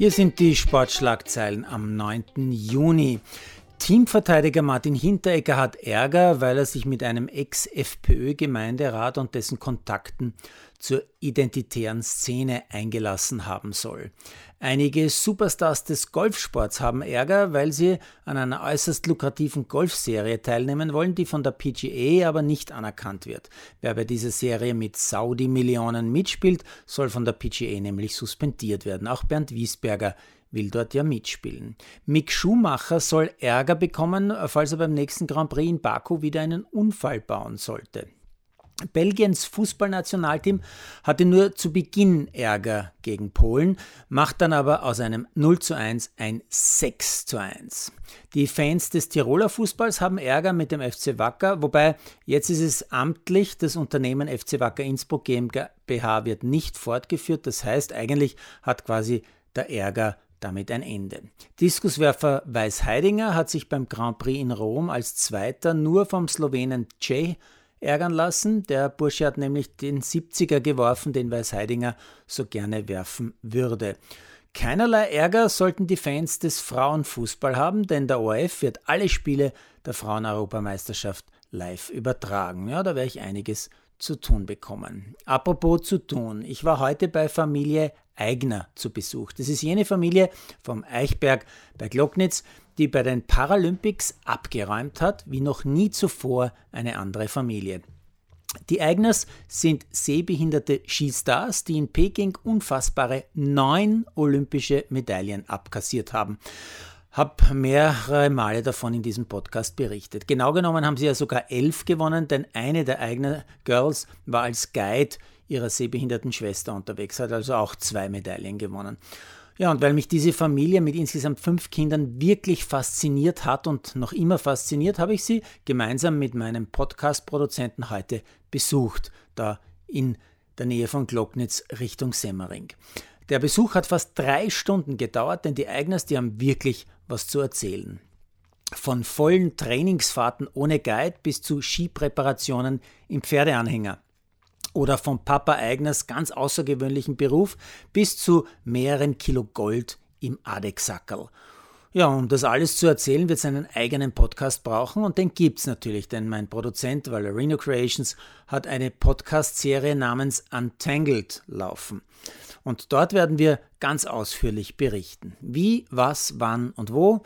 Hier sind die Sportschlagzeilen am 9. Juni. Teamverteidiger Martin Hinteregger hat Ärger, weil er sich mit einem Ex-FPÖ-Gemeinderat und dessen Kontakten zur identitären Szene eingelassen haben soll. Einige Superstars des Golfsports haben Ärger, weil sie an einer äußerst lukrativen Golfserie teilnehmen wollen, die von der PGA aber nicht anerkannt wird. Wer bei dieser Serie mit Saudi-Millionen mitspielt, soll von der PGA nämlich suspendiert werden. Auch Bernd Wiesberger will dort ja mitspielen. Mick Schumacher soll Ärger bekommen, falls er beim nächsten Grand Prix in Baku wieder einen Unfall bauen sollte. Belgiens Fußballnationalteam hatte nur zu Beginn Ärger gegen Polen, macht dann aber aus einem 0 zu 1 ein 6 zu 1. Die Fans des Tiroler Fußballs haben Ärger mit dem FC Wacker, wobei jetzt ist es amtlich, das Unternehmen FC Wacker Innsbruck GmbH wird nicht fortgeführt, das heißt eigentlich hat quasi der Ärger damit ein Ende. Diskuswerfer Weiß Heidinger hat sich beim Grand Prix in Rom als Zweiter nur vom Slowenen Ceh ärgern lassen. Der Bursche hat nämlich den 70er geworfen, den Weiß Heidinger so gerne werfen würde. Keinerlei Ärger sollten die Fans des Frauenfußball haben, denn der ORF wird alle Spiele der Fraueneuropameisterschaft live übertragen. Ja, da werde ich einiges zu tun bekommen. Apropos zu tun, ich war heute bei Familie Eigner zu Besuch. Das ist jene Familie vom Eichberg bei Glocknitz, die bei den Paralympics abgeräumt hat, wie noch nie zuvor eine andere Familie. Die Eigners sind sehbehinderte Skistars, die in Peking unfassbare neun olympische Medaillen abkassiert haben habe mehrere Male davon in diesem Podcast berichtet. Genau genommen haben sie ja sogar elf gewonnen, denn eine der eigenen Girls war als Guide ihrer sehbehinderten Schwester unterwegs, hat also auch zwei Medaillen gewonnen. Ja, und weil mich diese Familie mit insgesamt fünf Kindern wirklich fasziniert hat und noch immer fasziniert, habe ich sie gemeinsam mit meinem Podcast-Produzenten heute besucht, da in der Nähe von Glocknitz Richtung Semmering. Der Besuch hat fast drei Stunden gedauert, denn die Eigners, die haben wirklich was zu erzählen. Von vollen Trainingsfahrten ohne Guide bis zu Skipräparationen im Pferdeanhänger. Oder vom Papa Eigners ganz außergewöhnlichen Beruf bis zu mehreren Kilo Gold im Adexackerl. Ja, um das alles zu erzählen, wird es einen eigenen Podcast brauchen und den gibt es natürlich, denn mein Produzent Valerino Creations hat eine Podcast-Serie namens Untangled laufen. Und dort werden wir ganz ausführlich berichten. Wie, was, wann und wo,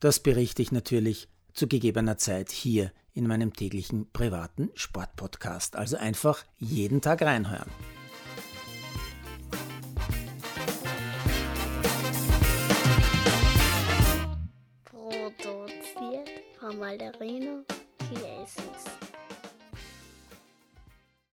das berichte ich natürlich zu gegebener Zeit hier in meinem täglichen privaten Sportpodcast. Also einfach jeden Tag reinhören. Produziert von Malderino Chiesis.